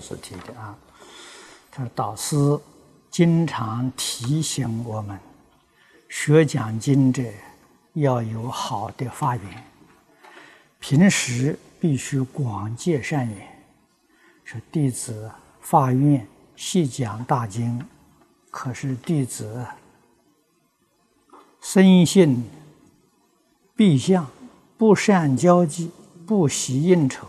郑居士提的啊，他说导师经常提醒我们，学讲经者要有好的发源，平时必须广结善缘。说弟子发愿细讲大经，可是弟子生性闭相，不善交际，不喜应酬。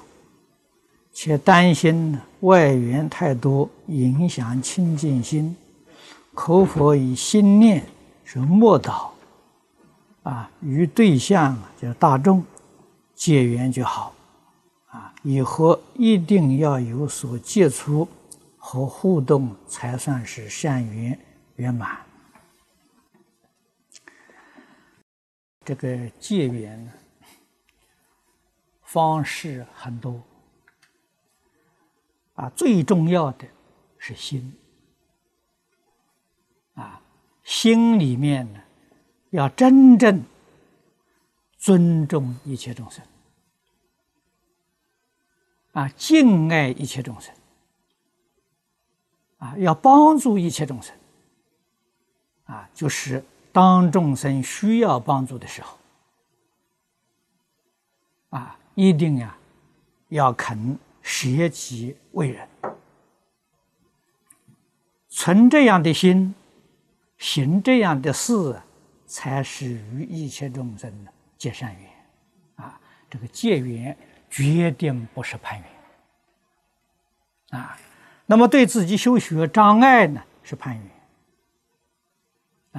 且担心外缘太多，影响清净心。可否以心念是默祷啊？与对象就大众结缘就好啊。以后一定要有所接触和互动，才算是善缘圆满。这个结缘，方式很多。啊，最重要的是心。啊，心里面呢，要真正尊重一切众生，啊，敬爱一切众生，啊，要帮助一切众生，啊，就是当众生需要帮助的时候，啊，一定呀，要肯。舍己为人，存这样的心，行这样的事，才是与一切众生的结善缘。啊，这个结缘决定不是攀缘。啊，那么对自己修学障碍呢，是攀缘。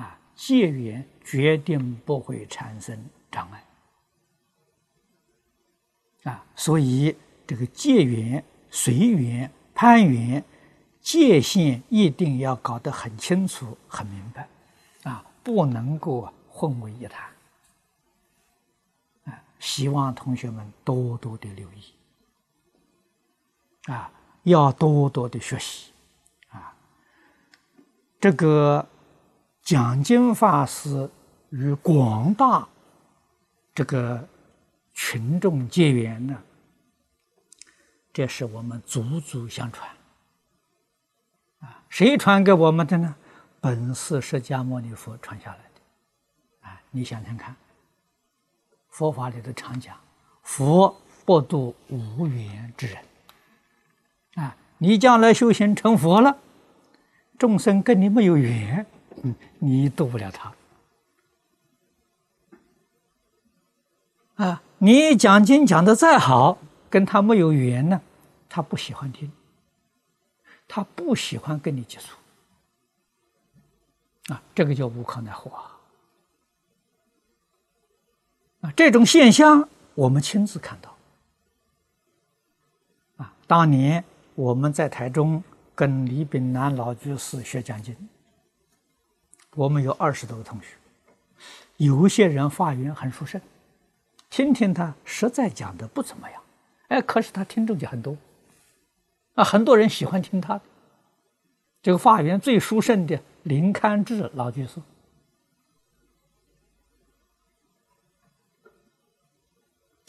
啊，结缘决定不会产生障碍。啊，所以。这个界缘、随缘、攀缘，界限一定要搞得很清楚、很明白，啊，不能够混为一谈。啊，希望同学们多多的留意，啊，要多多的学习，啊，这个讲经法师与广大这个群众结缘呢。这是我们祖祖相传，啊，谁传给我们的呢？本是释迦牟尼佛传下来的，啊，你想想看，佛法里头常讲，佛不度无缘之人，啊，你将来修行成佛了，众生跟你没有缘，嗯，你度不了他，啊，你讲经讲的再好。跟他没有缘呢，他不喜欢听，他不喜欢跟你接触，啊，这个叫无可奈何啊！啊，这种现象我们亲自看到。啊，当年我们在台中跟李炳南老居士学讲经，我们有二十多个同学，有些人发言很殊胜，听听他实在讲的不怎么样。哎，可是他听众就很多，啊，很多人喜欢听他的。这个法源最殊胜的林堪智老居士，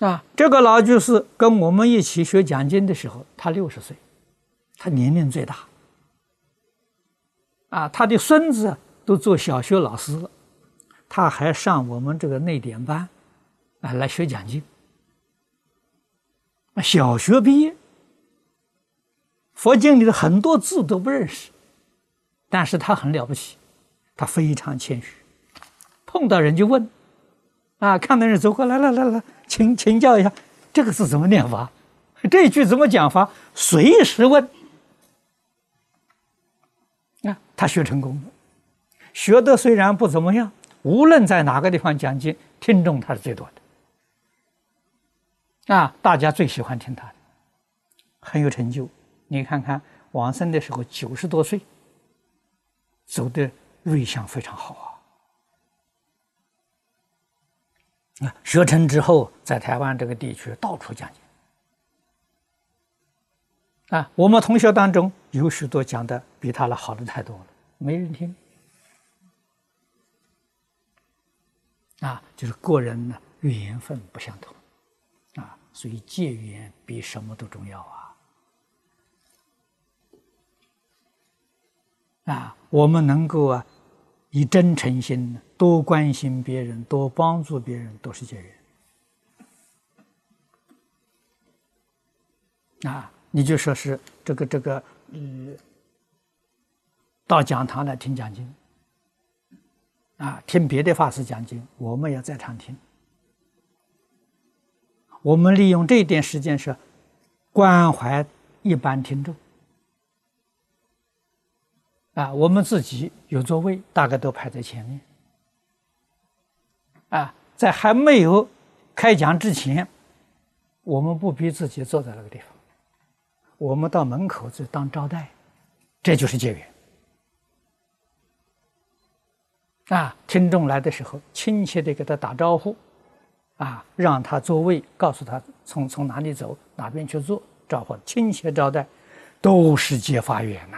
啊，这个老居士跟我们一起学讲经的时候，他六十岁，他年龄最大。啊，他的孙子都做小学老师了，他还上我们这个内典班，啊，来学讲经。那小学毕业，佛经里的很多字都不认识，但是他很了不起，他非常谦虚，碰到人就问，啊，看到人走过来，来来来，请请教一下，这个字怎么念法？这句怎么讲法？随时问。啊，他学成功了，学的虽然不怎么样，无论在哪个地方讲经，听众他是最多的。啊，大家最喜欢听他的，很有成就。你看看王生的时候九十多岁，走的瑞相非常好啊。啊，学成之后，在台湾这个地区到处讲经。啊，我们同学当中有许多讲的比他的好的太多了，没人听。啊，就是个人呢缘分不相同。所以戒缘比什么都重要啊！啊，我们能够啊，以真诚心多关心别人，多帮助别人，都是戒缘。啊，你就说是这个这个，嗯、到讲堂来听讲经，啊，听别的法师讲经，我们也在场听。我们利用这一点时间是关怀一般听众。啊，我们自己有座位，大概都排在前面。啊，在还没有开讲之前，我们不逼自己坐在那个地方，我们到门口去当招待，这就是结缘。啊，听众来的时候，亲切的给他打招呼，啊，让他座位，告诉他从从哪里走，哪边去坐，招呼亲切招待，都是结法缘呐。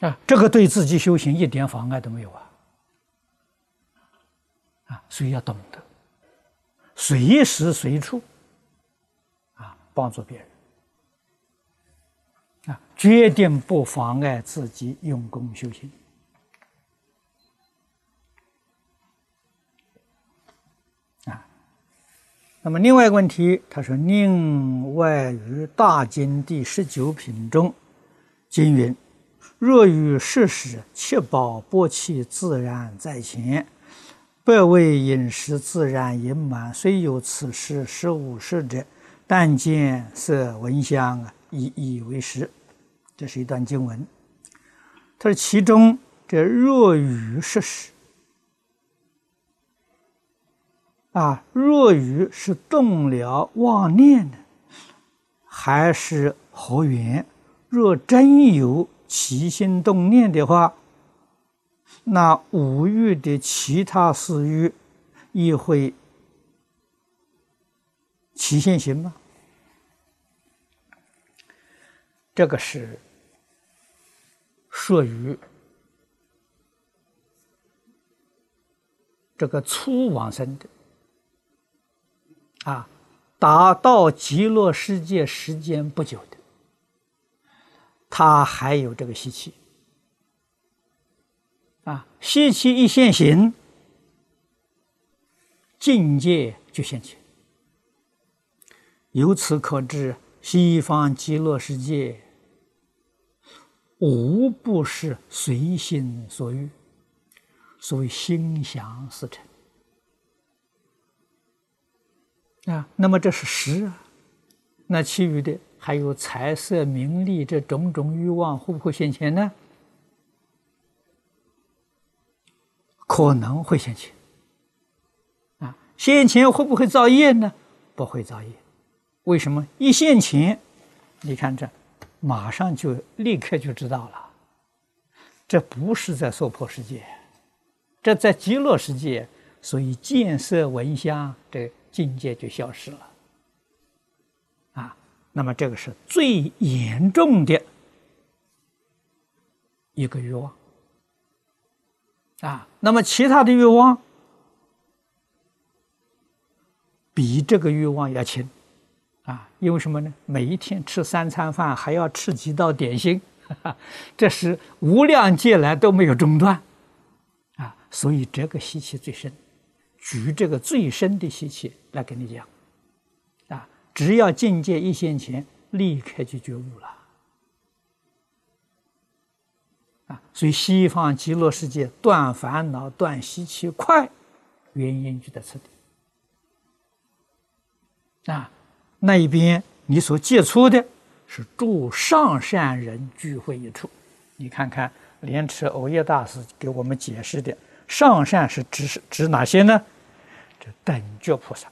啊，这个对自己修行一点妨碍都没有啊！啊，所以要懂得随时随处啊帮助别人啊，决定不妨碍自己用功修行那么另外一个问题，他说：“另外于大经第十九品中经云。”若于世时，七宝波气自然在前，百味饮食自然盈满。虽有此事，十五事者，但见色闻香啊，以以为实。这是一段经文。他说：“其中这若于世时，啊，若愚是动了妄念呢，还是何缘？若真有。”起心动念的话，那五欲的其他四欲也会起现行吗？这个是属于这个初往生的啊，达到极乐世界时间不久的。他还有这个习气啊，习气一现行，境界就现起。由此可知，西方极乐世界无不是随心所欲，所谓心想事成啊。那么这是实啊，那其余的。还有财色名利这种种欲望会不会现前呢？可能会现前。啊，现前会不会造业呢？不会造业。为什么？一现前，你看这，马上就立刻就知道了。这不是在娑婆世界，这在极乐世界，所以见色闻香这境界就消失了。啊那么这个是最严重的一个欲望啊。那么其他的欲望比这个欲望要轻啊，因为什么呢？每一天吃三餐饭，还要吃几道点心，这是无量劫来都没有中断啊。所以这个习气最深。举这个最深的习气来跟你讲。啊只要境界一现前，立刻就觉悟了啊！所以西方极乐世界断烦恼、断习气快，原因就在此地啊。那一边你所接触的是诸上善人聚会一处，你看看莲池藕叶大师给我们解释的上善是指是指哪些呢？这等觉菩萨。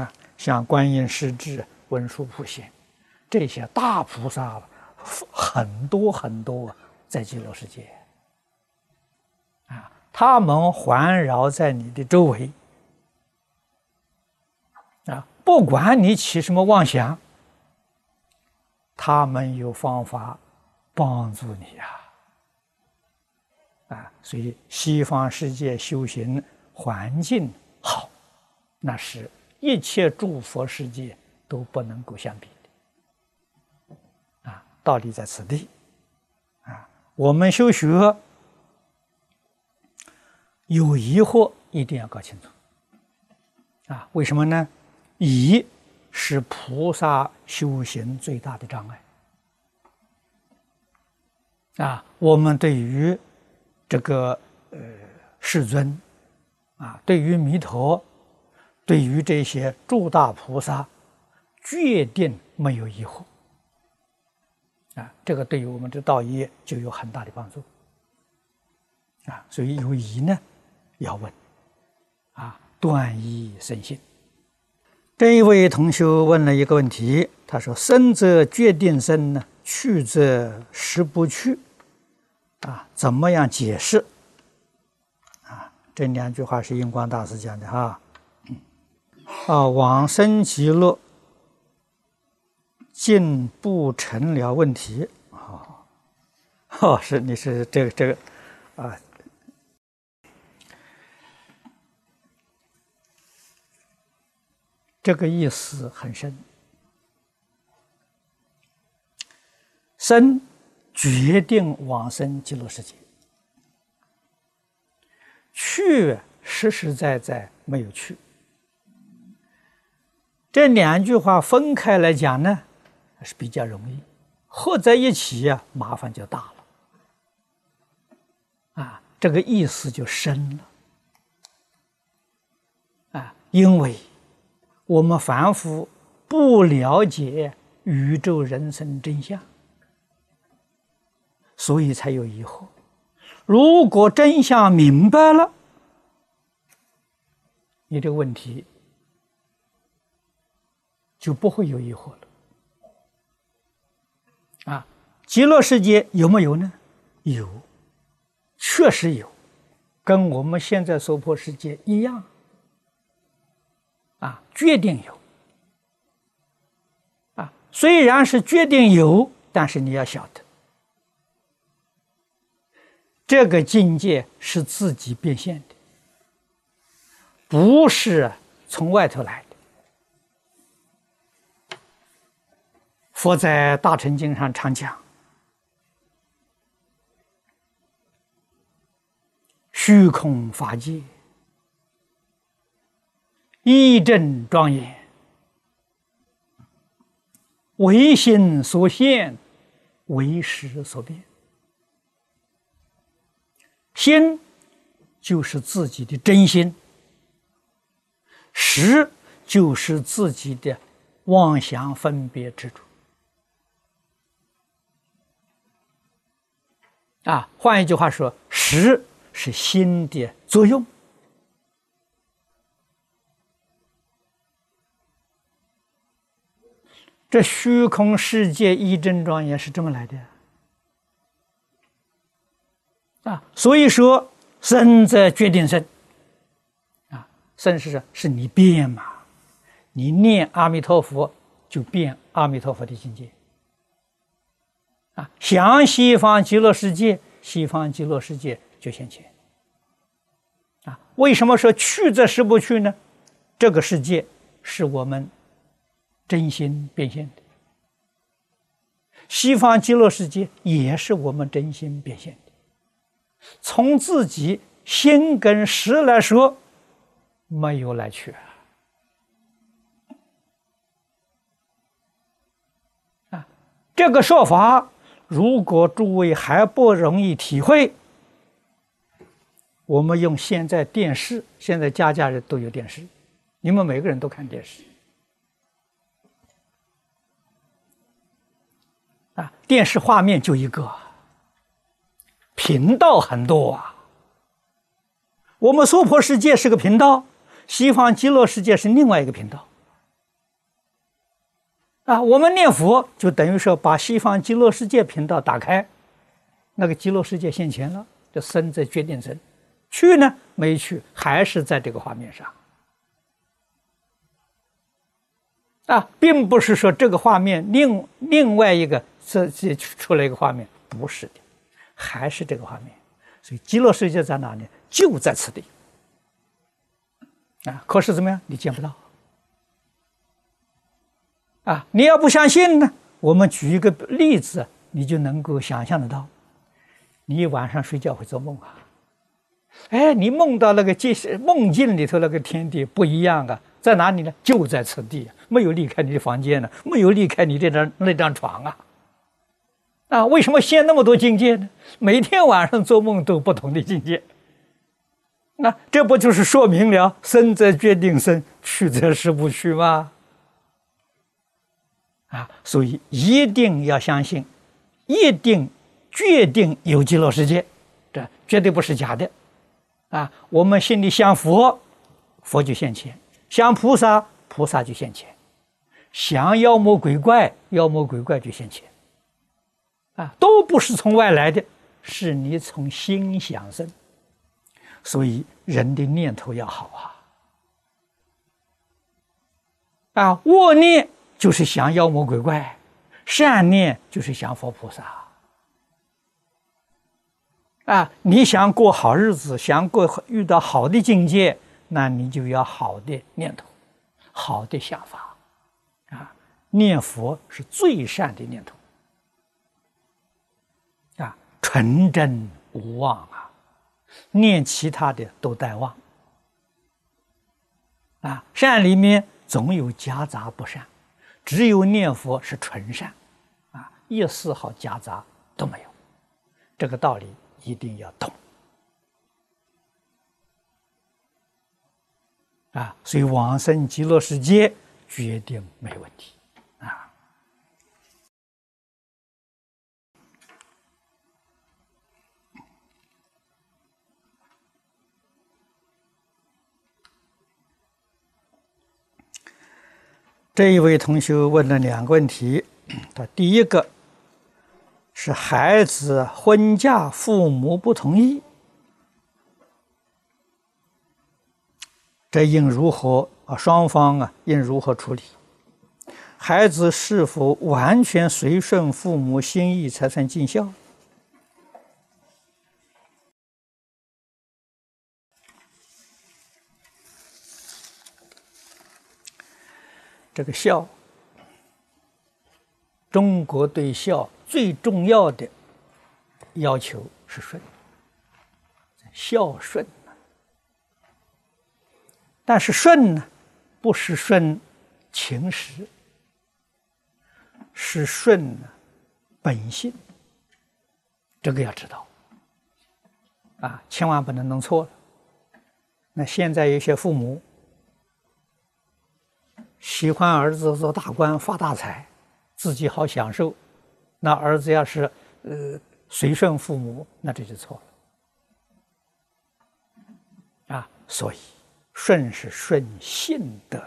啊。像观音、师智、文殊普贤这些大菩萨很多很多在极乐世界。啊，他们环绕在你的周围。啊，不管你起什么妄想，他们有方法帮助你呀。啊，所以西方世界修行环境好，那是。一切诸佛世界都不能够相比的道理在此地。啊，我们修学有疑惑，一定要搞清楚。啊，为什么呢？疑是菩萨修行最大的障碍。啊，我们对于这个呃世尊，啊，对于弥陀，对于这些诸大菩萨，决定没有疑惑。啊，这个对于我们的道业就有很大的帮助。啊，所以有疑呢，要问，啊，断疑生信。这一位同学问了一个问题，他说：“生则决定生呢？”去则实不去，啊，怎么样解释？这两句话是印光大师讲的哈。啊，往生极乐，进不成了问题。哦，哦，是你是这个这个，啊，这个意思很深。生决定往生极乐世界，去实实在在没有去。这两句话分开来讲呢，是比较容易；合在一起呀，麻烦就大了。啊，这个意思就深了。啊，因为我们凡夫不了解宇宙人生真相。所以才有疑惑。如果真相明白了，你这个问题就不会有疑惑了。啊，极乐世界有没有呢？有，确实有，跟我们现在娑婆世界一样。啊，决定有。啊，虽然是决定有，但是你要晓得。这个境界是自己变现的，不是从外头来的。佛在《大乘经》上常讲：“虚空法界，一正庄严，唯心所现，唯识所变。”心就是自己的真心，识就是自己的妄想分别之处。啊，换一句话说，识是心的作用。这虚空世界一真庄严是这么来的。啊，所以说生则决定生。啊，生是？是你变嘛？你念阿弥陀佛，就变阿弥陀佛的境界。啊，想西方极乐世界，西方极乐世界就现前。啊，为什么说去则是不去呢？这个世界是我们真心变现的，西方极乐世界也是我们真心变现。从自己心跟识来说，没有来去啊。这个说法，如果诸位还不容易体会，我们用现在电视，现在家家人都有电视，你们每个人都看电视啊，电视画面就一个。频道很多啊，我们娑婆世界是个频道，西方极乐世界是另外一个频道。啊，我们念佛就等于说把西方极乐世界频道打开，那个极乐世界现前了，就生在决定生，去呢没去，还是在这个画面上。啊，并不是说这个画面另另外一个这这出来一个画面，不是的。还是这个画面，所以极乐世界在哪里？就在此地啊！可是怎么样？你见不到啊！你要不相信呢？我们举一个例子，你就能够想象得到。你晚上睡觉会做梦啊？哎，你梦到那个界梦境里头那个天地不一样啊，在哪里呢？就在此地，没有离开你的房间呢，没有离开你这张那张床啊。啊，为什么现那么多境界呢？每天晚上做梦都不同的境界。那这不就是说明了生则决定生，去则事不去吗？啊，所以一定要相信，一定决定有极乐世界，这绝对不是假的。啊，我们心里想佛，佛就现前；想菩萨，菩萨就现前；想妖魔鬼怪，妖魔鬼怪就现前。啊，都不是从外来的，是你从心想生。所以人的念头要好啊！啊，恶念就是想妖魔鬼怪，善念就是想佛菩萨。啊，你想过好日子，想过遇到好的境界，那你就要好的念头，好的想法。啊，念佛是最善的念头。纯真无妄啊！念其他的都带妄，啊，善里面总有夹杂不善，只有念佛是纯善，啊，一丝毫夹杂都没有，这个道理一定要懂，啊，所以往生极乐世界决定没问题。这一位同学问了两个问题，他第一个是孩子婚嫁，父母不同意，这应如何啊？双方啊应如何处理？孩子是否完全随顺父母心意才算尽孝？这个孝，中国对孝最重要的要求是顺，孝顺。但是顺呢，不是顺情实，是顺本性。这个要知道，啊，千万不能弄错了。那现在有些父母。喜欢儿子做大官发大财，自己好享受。那儿子要是呃随顺父母，那这就错了。啊，所以顺是顺性的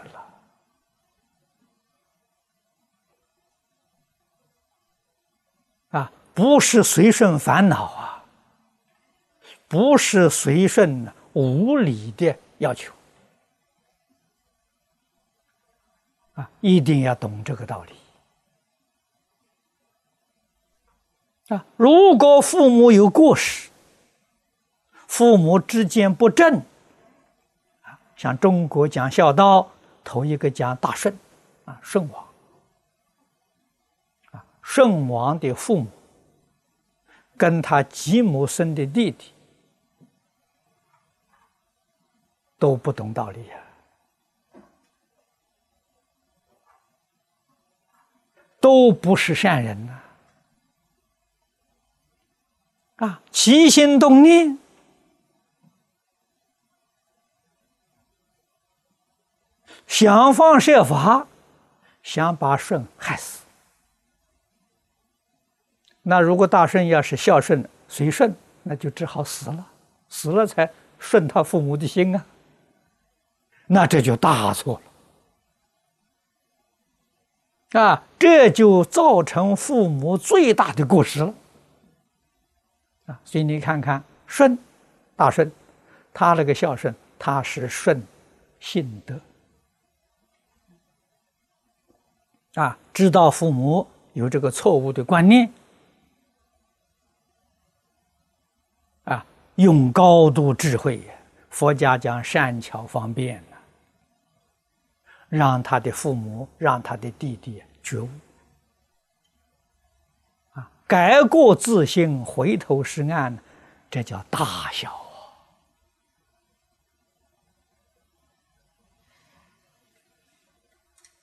了，啊，不是随顺烦恼啊，不是随顺无理的要求。啊，一定要懂这个道理啊！如果父母有过失，父母之间不正，啊，像中国讲孝道，头一个讲大顺，啊，顺王，啊，顺王的父母跟他继母生的弟弟都不懂道理呀。都不是善人呐！啊，起心动念，想方设法想把舜害死。那如果大顺要是孝顺随顺，那就只好死了，死了才顺他父母的心啊！那这就大错了。啊，这就造成父母最大的过失了。啊，所以你看看顺，大顺，他那个孝顺，他是顺性德。啊，知道父母有这个错误的观念，啊，用高度智慧，佛家讲善巧方便。让他的父母，让他的弟弟觉悟啊，改过自新，回头是岸，这叫大孝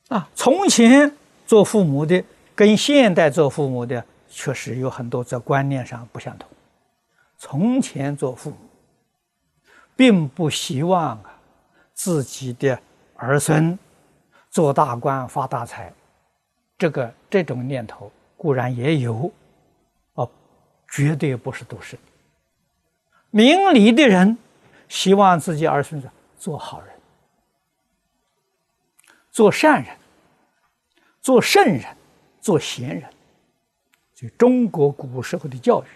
啊！从前做父母的跟现代做父母的确实有很多在观念上不相同。从前做父母，并不希望啊自己的儿孙做大官发大财，这个这种念头固然也有。哦绝对不是都是明理的人，希望自己儿孙子做好人、做善人、做圣人、做贤人。就中国古时候的教育，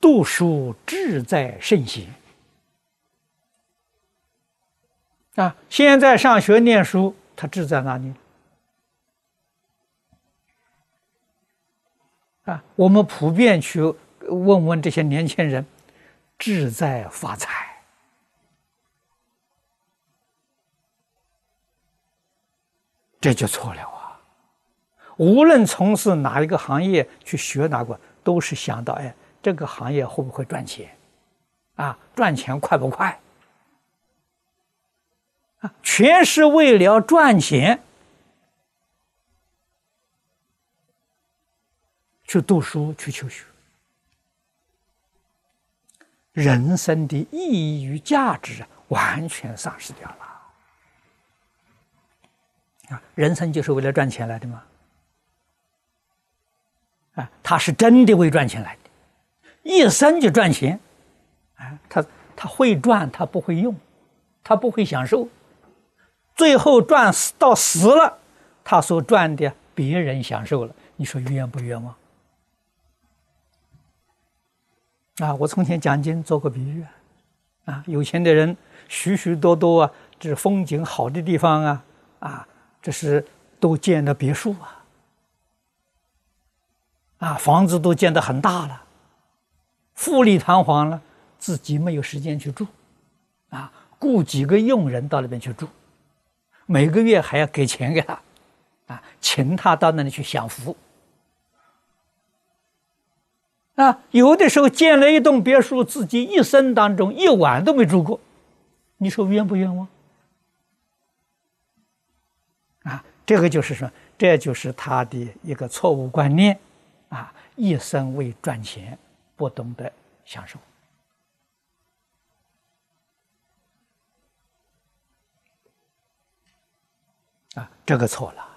读书志在圣贤啊。现在上学念书，他志在哪里？啊，我们普遍去问问这些年轻人，志在发财，这就错了啊！无论从事哪一个行业，去学哪个，都是想到哎，这个行业会不会赚钱？啊，赚钱快不快？全是为了赚钱。去读书，去求学，人生的意义与价值完全丧失掉了。啊，人生就是为了赚钱来的吗？啊，他是真的为赚钱来的，一生就赚钱。啊，他他会赚，他不会用，他不会享受，最后赚死到死了，他所赚的别人享受了，你说冤不冤枉？啊，我从前讲经做过比喻，啊，有钱的人许许多多啊，这风景好的地方啊，啊，这是都建的别墅啊，啊，房子都建的很大了，富丽堂皇了，自己没有时间去住，啊，雇几个佣人到那边去住，每个月还要给钱给他，啊，请他到那里去享福。啊，有的时候建了一栋别墅，自己一生当中一晚都没住过，你说冤不冤枉？啊，这个就是说，这就是他的一个错误观念，啊，一生为赚钱，不懂得享受，啊，这个错了，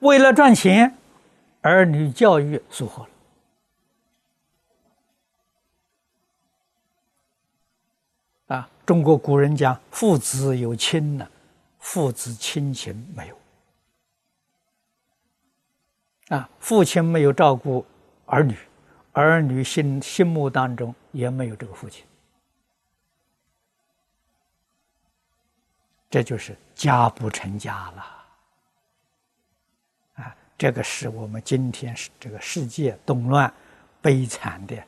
为了赚钱，儿女教育疏忽了。啊，中国古人讲父子有亲呢，父子亲情没有。啊，父亲没有照顾儿女，儿女心心目当中也没有这个父亲，这就是家不成家了。这个是我们今天是这个世界动乱悲惨的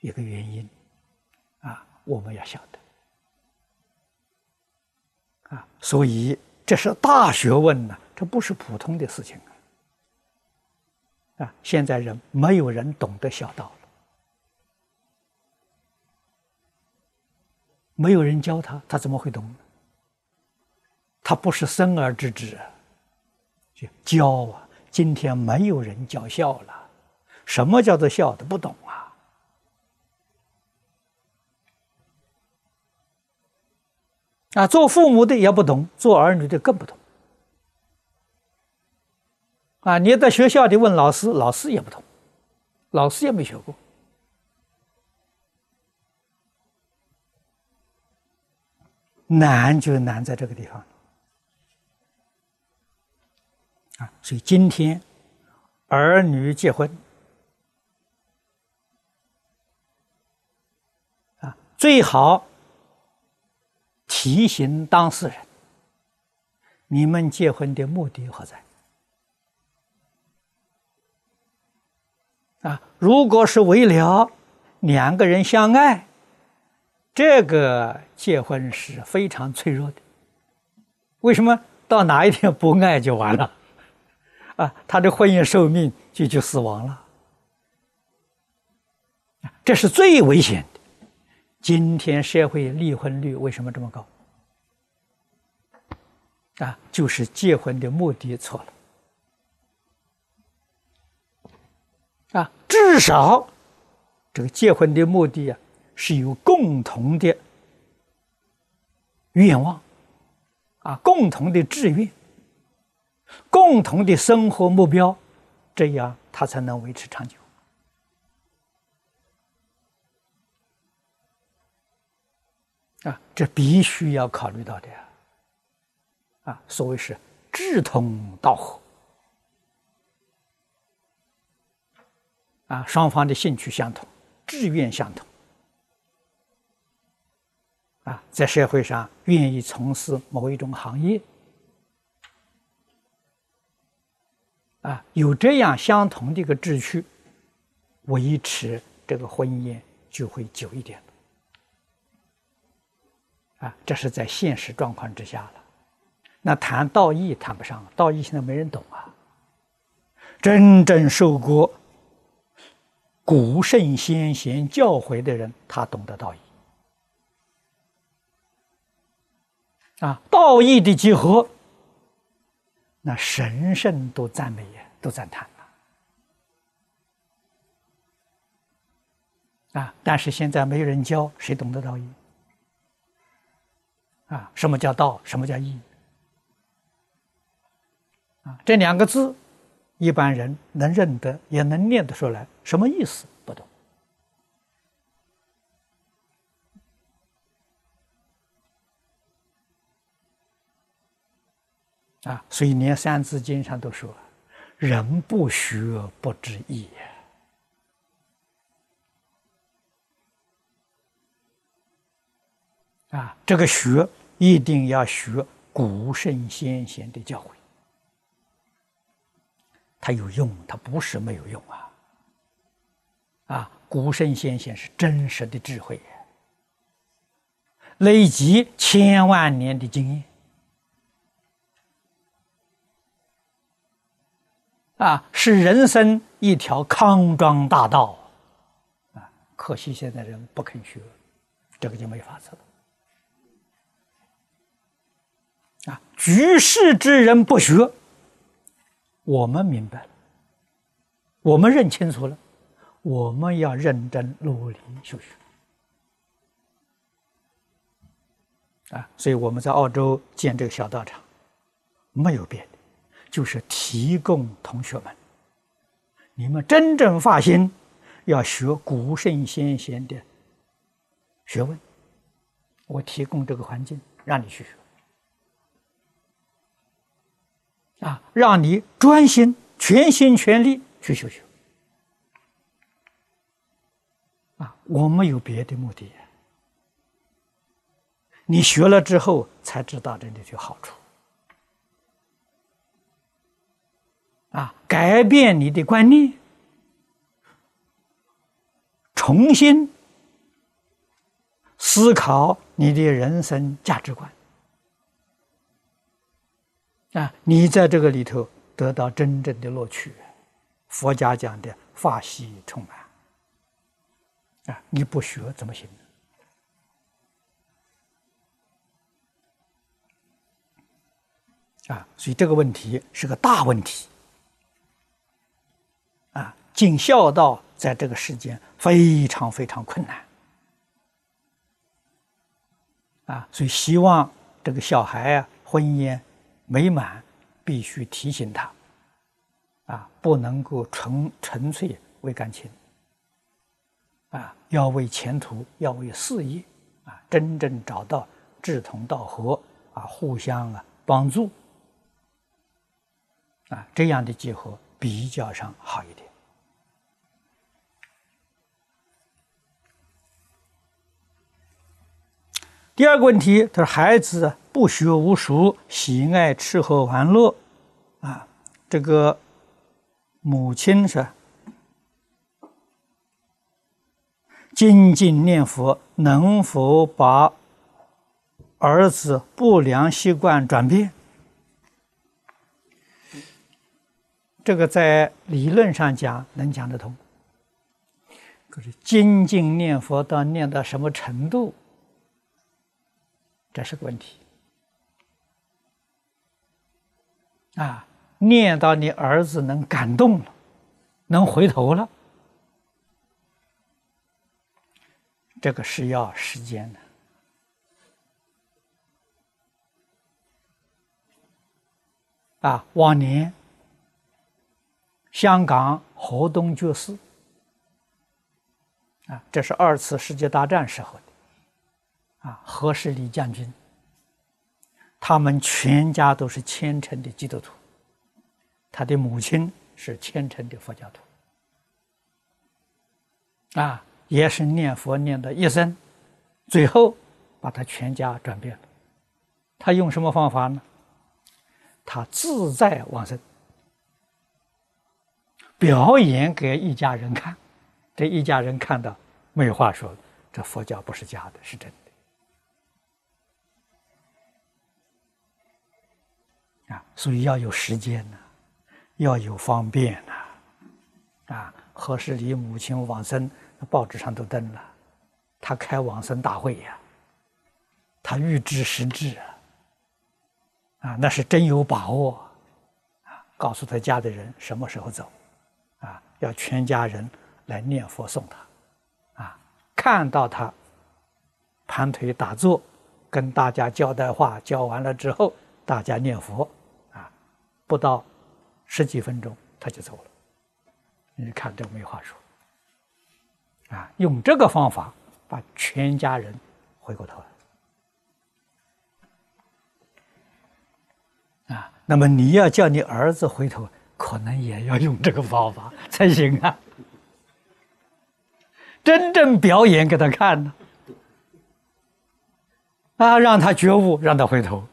一个原因。啊，我们要晓得。啊，所以这是大学问呢，这不是普通的事情啊！啊，现在人没有人懂得孝道了，没有人教他，他怎么会懂呢？他不是生而知之，就教啊！今天没有人教孝了，什么叫做孝，他不懂啊！啊，做父母的也不懂，做儿女的更不懂。啊，你在学校里问老师，老师也不懂，老师也没学过。难就难在这个地方。啊，所以今天儿女结婚，啊，最好。提醒当事人：你们结婚的目的何在？啊，如果是为了两个人相爱，这个结婚是非常脆弱的。为什么到哪一天不爱就完了？啊，他的婚姻寿命就就死亡了。这是最危险的。今天社会离婚率为什么这么高？啊，就是结婚的目的错了。啊，至少这个结婚的目的啊，是有共同的愿望，啊，共同的志愿，共同的生活目标，这样他才能维持长久。啊，这必须要考虑到的呀！啊，所谓是志同道合，啊，双方的兴趣相同，志愿相同，啊，在社会上愿意从事某一种行业，啊，有这样相同的一个志趣，维持这个婚姻就会久一点。啊，这是在现实状况之下了。那谈道义谈不上，道义现在没人懂啊。真正受过古圣先贤教诲的人，他懂得道义。啊，道义的结合，那神圣都赞美，都赞叹了。啊，但是现在没人教，谁懂得道义？啊，什么叫道？什么叫义？啊，这两个字，一般人能认得，也能念得出来，什么意思？不懂。啊，所以连《三字经》上都说了：“人不学不知义。”啊，这个学。一定要学古圣先贤的教诲，它有用，它不是没有用啊！啊，古圣先贤是真实的智慧，累积千万年的经验，啊，是人生一条康庄大道啊！可惜现在人不肯学，这个就没法子了。啊，举世之人不学，我们明白了，我们认清楚了，我们要认真努力修学。啊，所以我们在澳洲建这个小道场，没有变，就是提供同学们，你们真正发心要学古圣先贤的学问，我提供这个环境让你去学。啊，让你专心、全心全力去修学。啊，我没有别的目的。你学了之后才知道这里的好处。啊，改变你的观念，重新思考你的人生价值观。啊，你在这个里头得到真正的乐趣，佛家讲的法喜充满。啊，你不学怎么行？啊，所以这个问题是个大问题。尽孝道在这个世间非常非常困难。啊，所以希望这个小孩啊，婚姻。美满，必须提醒他，啊，不能够纯纯粹为感情，啊，要为前途，要为事业，啊，真正找到志同道合，啊，互相啊帮助，啊，这样的结合比较上好一点。第二个问题，他说孩子。不学无术，喜爱吃喝玩乐，啊，这个母亲是精进念佛，能否把儿子不良习惯转变？这个在理论上讲能讲得通，可是精进念佛到念到什么程度，这是个问题。啊，念到你儿子能感动了，能回头了，这个是要时间的。啊，往年香港河东爵士，啊，这是二次世界大战时候，啊，何世礼将军，他们全家都是虔诚的基督徒，他的母亲是虔诚的佛教徒，啊，也是念佛念的一生，最后把他全家转变了，他用什么方法呢？他自在往生，表演给一家人看，这一家人看到没有话说，这佛教不是假的，是真的。所以要有时间呢，要有方便呐，啊！何时离母亲往生，报纸上都登了，他开往生大会呀，他预知时至啊。啊，那是真有把握，啊，告诉他家的人什么时候走，啊，要全家人来念佛送他，啊，看到他盘腿打坐，跟大家交代话，交完了之后，大家念佛，不到十几分钟他就走了，你看这没话说，啊，用这个方法把全家人回过头来。啊，那么你要叫你儿子回头，可能也要用这个方法才行啊！真正表演给他看呢，啊，让他觉悟，让他回头，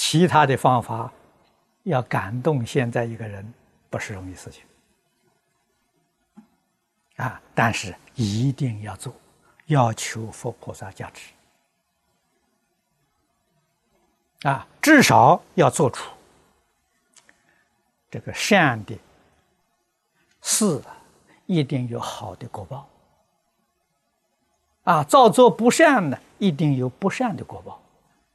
其他的方法要感动现在一个人不是容易事情，啊，但是一定要做，要求佛菩萨加持。啊，至少要做出这个善的事，一定有好的果报。啊，造作不善的，一定有不善的果报。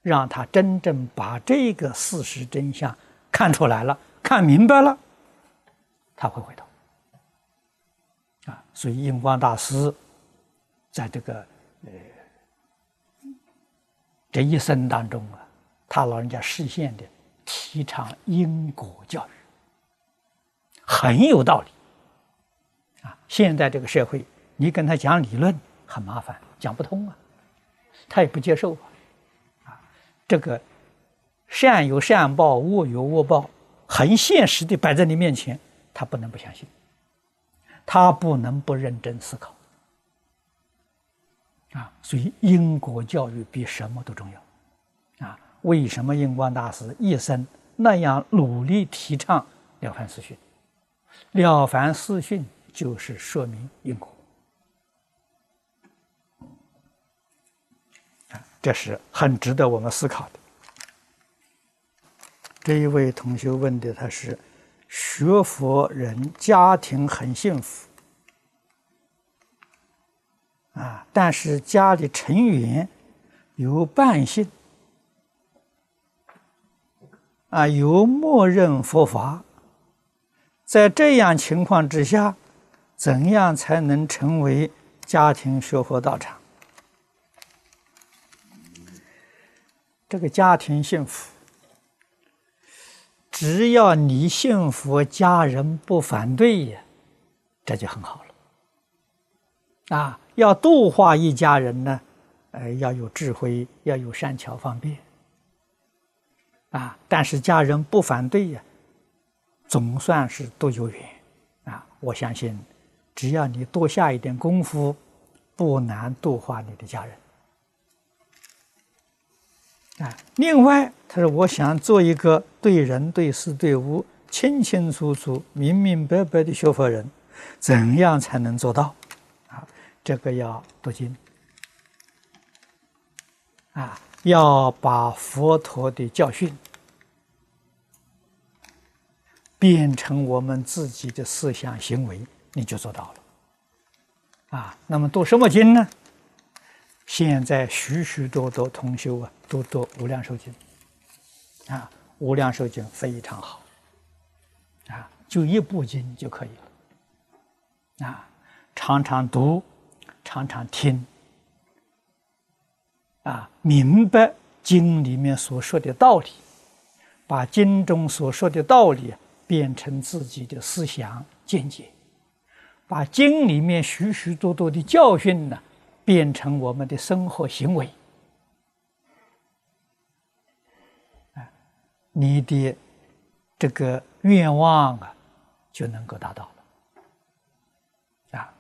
让他真正把这个事实真相看出来了，看明白了，他会回头。啊，所以印光大师在这个呃这一生当中啊。他老人家实现的提倡因果教育很有道理啊！现在这个社会，你跟他讲理论很麻烦，讲不通啊，他也不接受啊。这个善有善报，恶有恶报，很现实的摆在你面前，他不能不相信，他不能不认真思考啊！所以因果教育比什么都重要啊。为什么印光大师一生那样努力提倡《了凡四训》？《了凡四训》就是说明因果啊，这是很值得我们思考的。这一位同学问的，他是学佛人家庭很幸福啊，但是家里成员有半信。啊，有默认佛法，在这样情况之下，怎样才能成为家庭学佛道场？这个家庭幸福，只要你幸福，家人不反对呀，这就很好了。啊，要度化一家人呢，呃，要有智慧，要有善巧方便。啊！但是家人不反对呀，总算是都有缘啊！我相信，只要你多下一点功夫，不难度化你的家人。啊！另外，他说：“我想做一个对人对事对物清清楚楚、明明白白的学佛人，怎样才能做到？啊，这个要读经啊，要把佛陀的教训。”变成我们自己的思想行为，你就做到了。啊，那么读什么经呢？现在许许多多同修啊，都读《无量寿经》啊，《无量寿经》非常好。啊，就一部经就可以了。啊，常常读，常常听。啊，明白经里面所说的道理，把经中所说的道理变成自己的思想见解，把经里面许许多多的教训呢。变成我们的生活行为，啊，你的这个愿望啊就能够达到了，啊，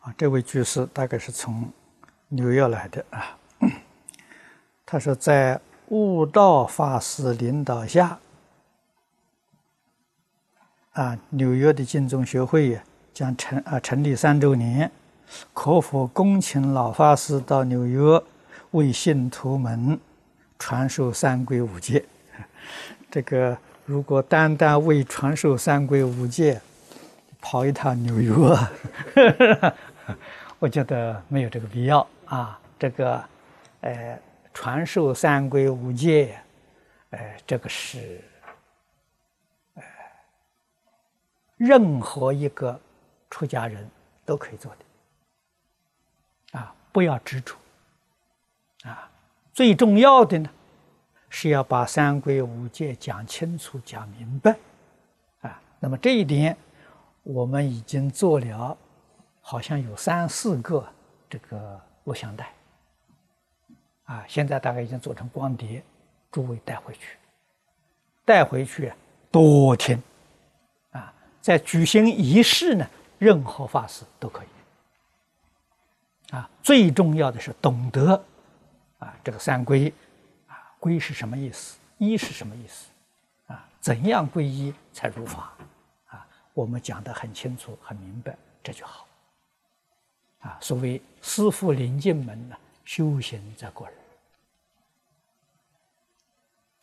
啊，这位居士大概是从纽约来的啊，他说在悟道法师领导下。啊，纽约的净宗学会将成啊成立三周年，可否恭请老法师到纽约为信徒们传授三规五戒？这个如果单单为传授三规五戒，跑一趟纽约，我觉得没有这个必要啊。这个，呃，传授三规五戒，呃，这个是。任何一个出家人都可以做的，啊，不要执着，啊，最重要的呢，是要把三规五戒讲清楚、讲明白，啊，那么这一点我们已经做了，好像有三四个这个录像带，啊，现在大概已经做成光碟，诸位带回去，带回去多听。在举行仪式呢，任何法师都可以。啊，最重要的是懂得啊，这个三皈，啊，皈是什么意思？一是什么意思？啊，怎样皈依才如法？啊，我们讲的很清楚、很明白，这就好。啊，所谓师父临进门呢，修行在个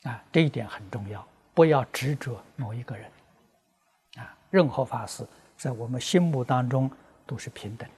人。啊，这一点很重要，不要执着某一个人。任何法师在我们心目当中都是平等。